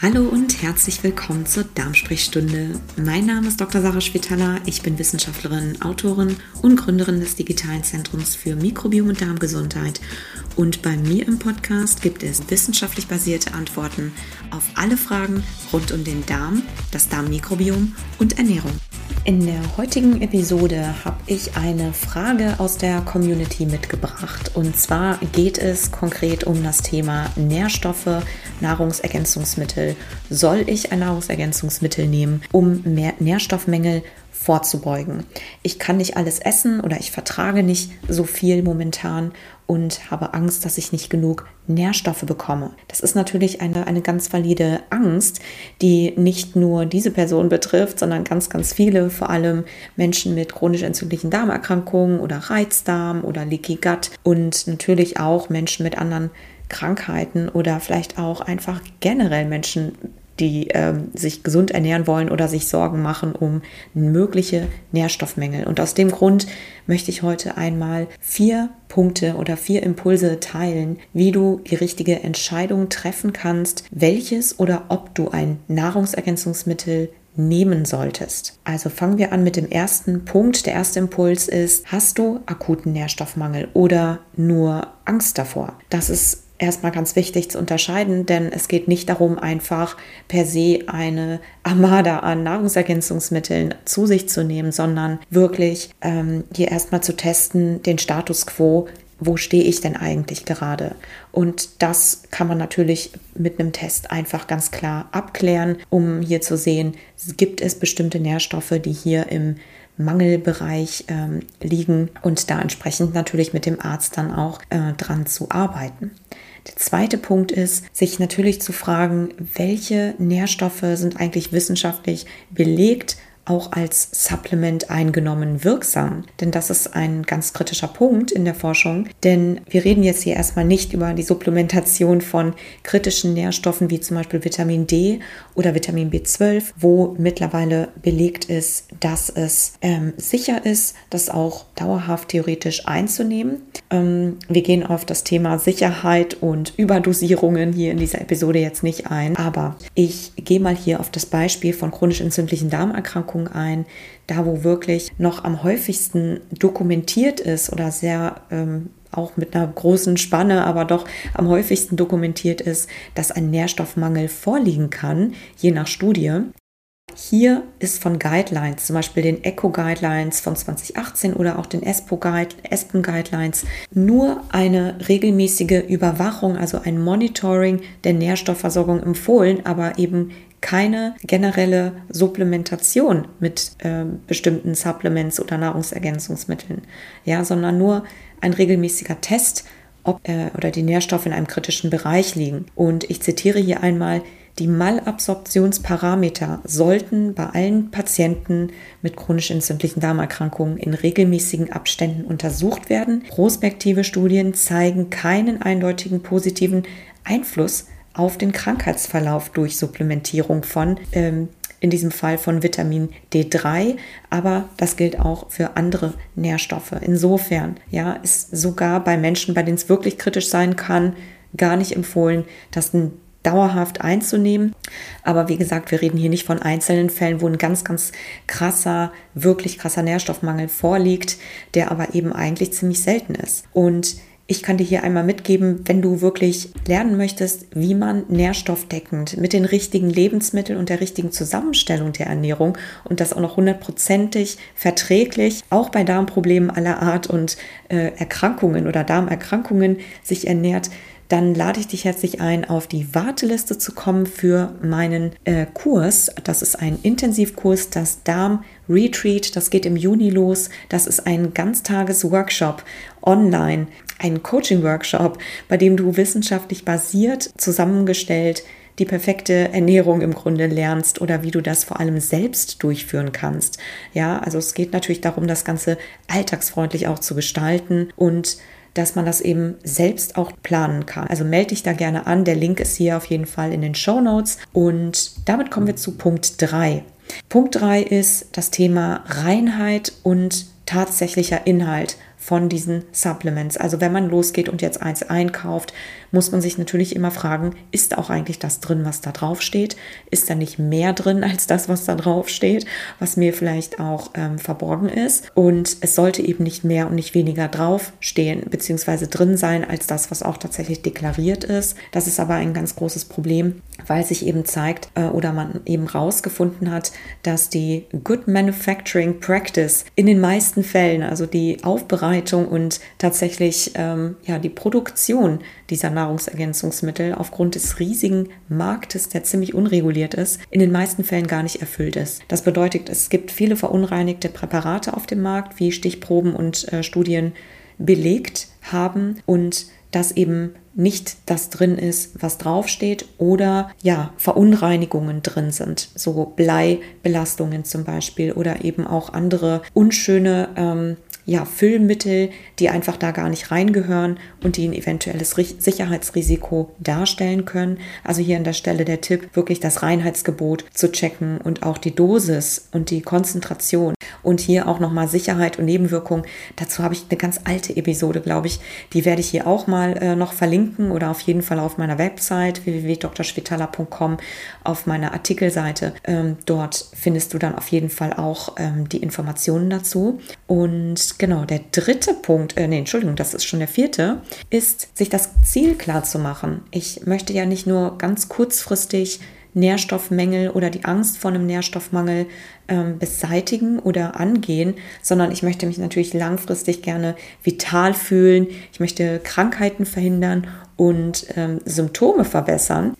Hallo und herzlich willkommen zur Darmsprechstunde. Mein Name ist Dr. Sarah Schwitala. Ich bin Wissenschaftlerin, Autorin und Gründerin des digitalen Zentrums für Mikrobiom und Darmgesundheit. Und bei mir im Podcast gibt es wissenschaftlich basierte Antworten auf alle Fragen rund um den Darm, das Darmmikrobiom und Ernährung. In der heutigen Episode habe ich eine Frage aus der Community mitgebracht. Und zwar geht es konkret um das Thema Nährstoffe, Nahrungsergänzungsmittel. Soll ich ein Nahrungsergänzungsmittel nehmen, um mehr Nährstoffmängel vorzubeugen? Ich kann nicht alles essen oder ich vertrage nicht so viel momentan und habe Angst, dass ich nicht genug Nährstoffe bekomme. Das ist natürlich eine, eine ganz valide Angst, die nicht nur diese Person betrifft, sondern ganz, ganz viele, vor allem Menschen mit chronisch entzündlichen Darmerkrankungen oder Reizdarm oder Leaky Gut und natürlich auch Menschen mit anderen Krankheiten oder vielleicht auch einfach generell Menschen die ähm, sich gesund ernähren wollen oder sich Sorgen machen um mögliche Nährstoffmängel. Und aus dem Grund möchte ich heute einmal vier Punkte oder vier Impulse teilen, wie du die richtige Entscheidung treffen kannst, welches oder ob du ein Nahrungsergänzungsmittel nehmen solltest. Also fangen wir an mit dem ersten Punkt. Der erste Impuls ist, hast du akuten Nährstoffmangel oder nur Angst davor? Das ist erstmal ganz wichtig zu unterscheiden, denn es geht nicht darum, einfach per se eine Armada an Nahrungsergänzungsmitteln zu sich zu nehmen, sondern wirklich ähm, hier erstmal zu testen, den Status quo, wo stehe ich denn eigentlich gerade? Und das kann man natürlich mit einem Test einfach ganz klar abklären, um hier zu sehen, gibt es bestimmte Nährstoffe, die hier im Mangelbereich ähm, liegen und da entsprechend natürlich mit dem Arzt dann auch äh, dran zu arbeiten. Der zweite Punkt ist, sich natürlich zu fragen, welche Nährstoffe sind eigentlich wissenschaftlich belegt auch als Supplement eingenommen wirksam. Denn das ist ein ganz kritischer Punkt in der Forschung. Denn wir reden jetzt hier erstmal nicht über die Supplementation von kritischen Nährstoffen wie zum Beispiel Vitamin D oder Vitamin B12, wo mittlerweile belegt ist, dass es ähm, sicher ist, das auch dauerhaft theoretisch einzunehmen. Ähm, wir gehen auf das Thema Sicherheit und Überdosierungen hier in dieser Episode jetzt nicht ein. Aber ich gehe mal hier auf das Beispiel von chronisch entzündlichen Darmerkrankungen Erkrankung ein, da wo wirklich noch am häufigsten dokumentiert ist oder sehr ähm, auch mit einer großen Spanne, aber doch am häufigsten dokumentiert ist, dass ein Nährstoffmangel vorliegen kann, je nach Studie. Hier ist von Guidelines, zum Beispiel den ECHO Guidelines von 2018 oder auch den ESPO Guide, ESPEN Guidelines, nur eine regelmäßige Überwachung, also ein Monitoring der Nährstoffversorgung empfohlen, aber eben keine generelle Supplementation mit äh, bestimmten Supplements oder Nahrungsergänzungsmitteln, ja, sondern nur ein regelmäßiger Test, ob äh, oder die Nährstoffe in einem kritischen Bereich liegen. Und ich zitiere hier einmal, die Malabsorptionsparameter sollten bei allen Patienten mit chronisch entzündlichen Darmerkrankungen in regelmäßigen Abständen untersucht werden. Prospektive Studien zeigen keinen eindeutigen positiven Einfluss auf den Krankheitsverlauf durch Supplementierung von, ähm, in diesem Fall von Vitamin D3, aber das gilt auch für andere Nährstoffe. Insofern, ja, ist sogar bei Menschen, bei denen es wirklich kritisch sein kann, gar nicht empfohlen, das dauerhaft einzunehmen. Aber wie gesagt, wir reden hier nicht von einzelnen Fällen, wo ein ganz, ganz krasser, wirklich krasser Nährstoffmangel vorliegt, der aber eben eigentlich ziemlich selten ist. Und ich kann dir hier einmal mitgeben, wenn du wirklich lernen möchtest, wie man nährstoffdeckend mit den richtigen Lebensmitteln und der richtigen Zusammenstellung der Ernährung und das auch noch hundertprozentig verträglich, auch bei Darmproblemen aller Art und äh, Erkrankungen oder Darmerkrankungen sich ernährt, dann lade ich dich herzlich ein, auf die Warteliste zu kommen für meinen äh, Kurs. Das ist ein Intensivkurs, das Darm Retreat. Das geht im Juni los. Das ist ein Ganztages-Workshop online, ein Coaching-Workshop, bei dem du wissenschaftlich basiert zusammengestellt die perfekte Ernährung im Grunde lernst oder wie du das vor allem selbst durchführen kannst. Ja, also es geht natürlich darum, das Ganze alltagsfreundlich auch zu gestalten und dass man das eben selbst auch planen kann. Also melde dich da gerne an. Der Link ist hier auf jeden Fall in den Show Notes. Und damit kommen wir zu Punkt 3. Punkt 3 ist das Thema Reinheit und tatsächlicher Inhalt von diesen Supplements. Also wenn man losgeht und jetzt eins einkauft, muss man sich natürlich immer fragen, ist auch eigentlich das drin, was da drauf steht? Ist da nicht mehr drin als das, was da drauf steht, was mir vielleicht auch ähm, verborgen ist? Und es sollte eben nicht mehr und nicht weniger draufstehen bzw. drin sein als das, was auch tatsächlich deklariert ist. Das ist aber ein ganz großes Problem, weil sich eben zeigt äh, oder man eben rausgefunden hat, dass die Good Manufacturing Practice in den meisten Fällen, also die Aufbereitung und tatsächlich ähm, ja, die Produktion dieser Nahrungsergänzungsmittel aufgrund des riesigen Marktes, der ziemlich unreguliert ist, in den meisten Fällen gar nicht erfüllt ist. Das bedeutet, es gibt viele verunreinigte Präparate auf dem Markt, wie Stichproben und äh, Studien belegt haben und dass eben nicht das drin ist, was draufsteht oder ja, Verunreinigungen drin sind, so Bleibelastungen zum Beispiel oder eben auch andere unschöne ähm, ja, Füllmittel, die einfach da gar nicht reingehören und die ein eventuelles Sicherheitsrisiko darstellen können. Also hier an der Stelle der Tipp, wirklich das Reinheitsgebot zu checken und auch die Dosis und die Konzentration. Und hier auch nochmal Sicherheit und Nebenwirkung. Dazu habe ich eine ganz alte Episode, glaube ich. Die werde ich hier auch mal äh, noch verlinken oder auf jeden Fall auf meiner Website www.drschwitala.com auf meiner Artikelseite. Ähm, dort findest du dann auf jeden Fall auch ähm, die Informationen dazu. Und genau, der dritte Punkt, äh, nee, Entschuldigung, das ist schon der vierte, ist, sich das Ziel klar zu machen. Ich möchte ja nicht nur ganz kurzfristig Nährstoffmängel oder die Angst vor einem Nährstoffmangel ähm, beseitigen oder angehen, sondern ich möchte mich natürlich langfristig gerne vital fühlen. Ich möchte Krankheiten verhindern und ähm, Symptome verbessern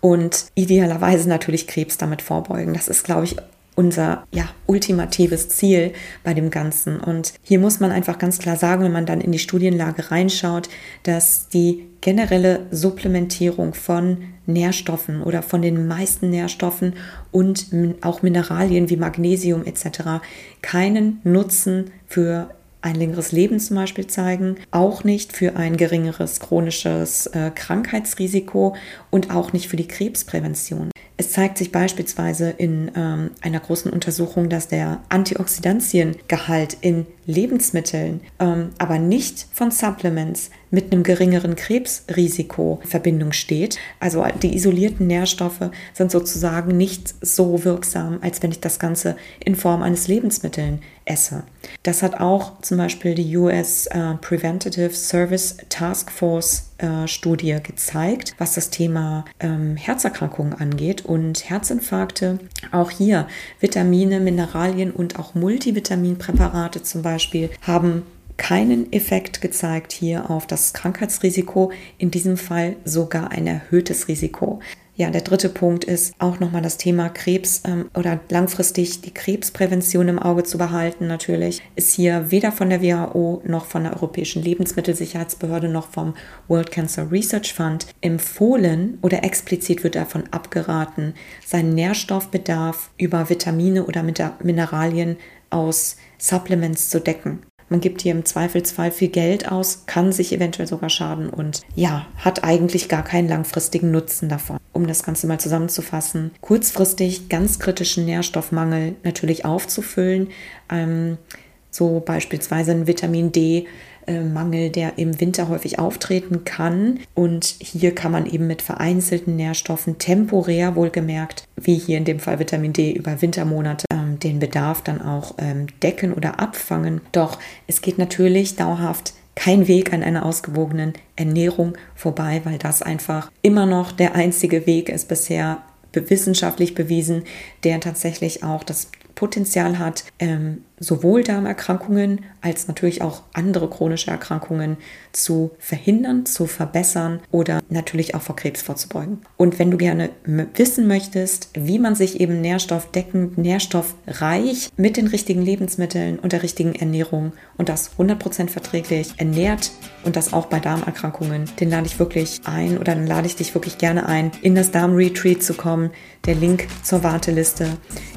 und idealerweise natürlich Krebs damit vorbeugen. Das ist, glaube ich, unser ja, ultimatives Ziel bei dem Ganzen. Und hier muss man einfach ganz klar sagen, wenn man dann in die Studienlage reinschaut, dass die generelle Supplementierung von Nährstoffen oder von den meisten Nährstoffen und auch Mineralien wie Magnesium etc. keinen Nutzen für ein längeres Leben zum Beispiel zeigen, auch nicht für ein geringeres chronisches äh, Krankheitsrisiko und auch nicht für die Krebsprävention. Es zeigt sich beispielsweise in ähm, einer großen Untersuchung, dass der Antioxidantiengehalt in Lebensmitteln, ähm, aber nicht von Supplements mit einem geringeren Krebsrisiko in Verbindung steht. Also die isolierten Nährstoffe sind sozusagen nicht so wirksam, als wenn ich das Ganze in Form eines Lebensmittels esse. Das hat auch zum Beispiel die US äh, Preventative Service Task Force äh, Studie gezeigt, was das Thema ähm, Herzerkrankungen angeht und Herzinfarkte. Auch hier Vitamine, Mineralien und auch Multivitaminpräparate zum Beispiel haben keinen Effekt gezeigt hier auf das Krankheitsrisiko, in diesem Fall sogar ein erhöhtes Risiko. Ja, der dritte Punkt ist auch nochmal das Thema Krebs ähm, oder langfristig die Krebsprävention im Auge zu behalten. Natürlich ist hier weder von der WHO noch von der Europäischen Lebensmittelsicherheitsbehörde noch vom World Cancer Research Fund empfohlen oder explizit wird davon abgeraten, seinen Nährstoffbedarf über Vitamine oder Mineralien aus Supplements zu decken. Man gibt hier im Zweifelsfall viel Geld aus, kann sich eventuell sogar schaden und ja, hat eigentlich gar keinen langfristigen Nutzen davon. Um das Ganze mal zusammenzufassen, kurzfristig ganz kritischen Nährstoffmangel natürlich aufzufüllen, ähm, so beispielsweise ein Vitamin D äh, Mangel, der im Winter häufig auftreten kann. Und hier kann man eben mit vereinzelten Nährstoffen temporär wohlgemerkt, wie hier in dem Fall Vitamin D über Wintermonate, den Bedarf dann auch ähm, decken oder abfangen. Doch es geht natürlich dauerhaft kein Weg an einer ausgewogenen Ernährung vorbei, weil das einfach immer noch der einzige Weg ist bisher wissenschaftlich bewiesen, der tatsächlich auch das Potenzial hat, ähm, sowohl Darmerkrankungen als natürlich auch andere chronische Erkrankungen zu verhindern, zu verbessern oder natürlich auch vor Krebs vorzubeugen. Und wenn du gerne wissen möchtest, wie man sich eben nährstoffdeckend, nährstoffreich mit den richtigen Lebensmitteln und der richtigen Ernährung und das 100% verträglich ernährt und das auch bei Darmerkrankungen, den lade ich wirklich ein oder dann lade ich dich wirklich gerne ein, in das Darmretreat zu kommen. Der Link zur Warteliste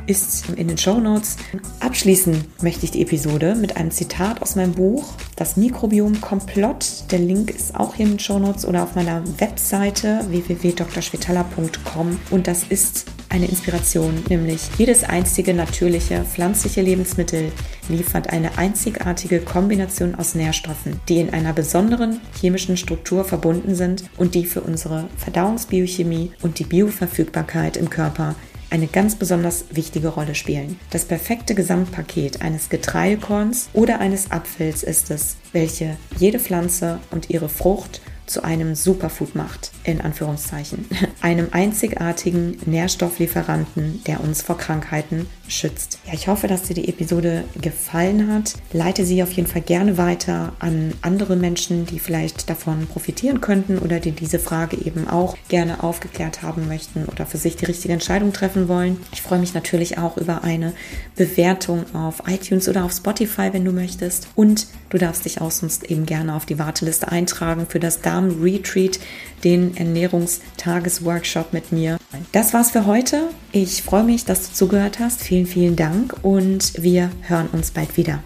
ist in den Show Notes. Abschließen möchte ich die Episode mit einem Zitat aus meinem Buch, Das Mikrobiom Komplott. Der Link ist auch hier in den Show Notes oder auf meiner Webseite www.drschwetala.com und das ist eine Inspiration, nämlich jedes einzige natürliche pflanzliche Lebensmittel liefert eine einzigartige Kombination aus Nährstoffen, die in einer besonderen chemischen Struktur verbunden sind und die für unsere Verdauungsbiochemie und die Bioverfügbarkeit im Körper eine ganz besonders wichtige Rolle spielen. Das perfekte Gesamtpaket eines Getreidekorns oder eines Apfels ist es, welche jede Pflanze und ihre Frucht zu einem Superfood macht, in Anführungszeichen. Einem einzigartigen Nährstofflieferanten, der uns vor Krankheiten schützt. Ja, ich hoffe, dass dir die Episode gefallen hat. Leite sie auf jeden Fall gerne weiter an andere Menschen, die vielleicht davon profitieren könnten oder die diese Frage eben auch gerne aufgeklärt haben möchten oder für sich die richtige Entscheidung treffen wollen. Ich freue mich natürlich auch über eine Bewertung auf iTunes oder auf Spotify, wenn du möchtest. Und du darfst dich auch sonst eben gerne auf die Warteliste eintragen für das Darm-Retreat, den Ernährungstagesworkshop mit mir. Das war's für heute. Ich freue mich, dass du zugehört hast. Vielen, vielen Dank und wir hören uns bald wieder.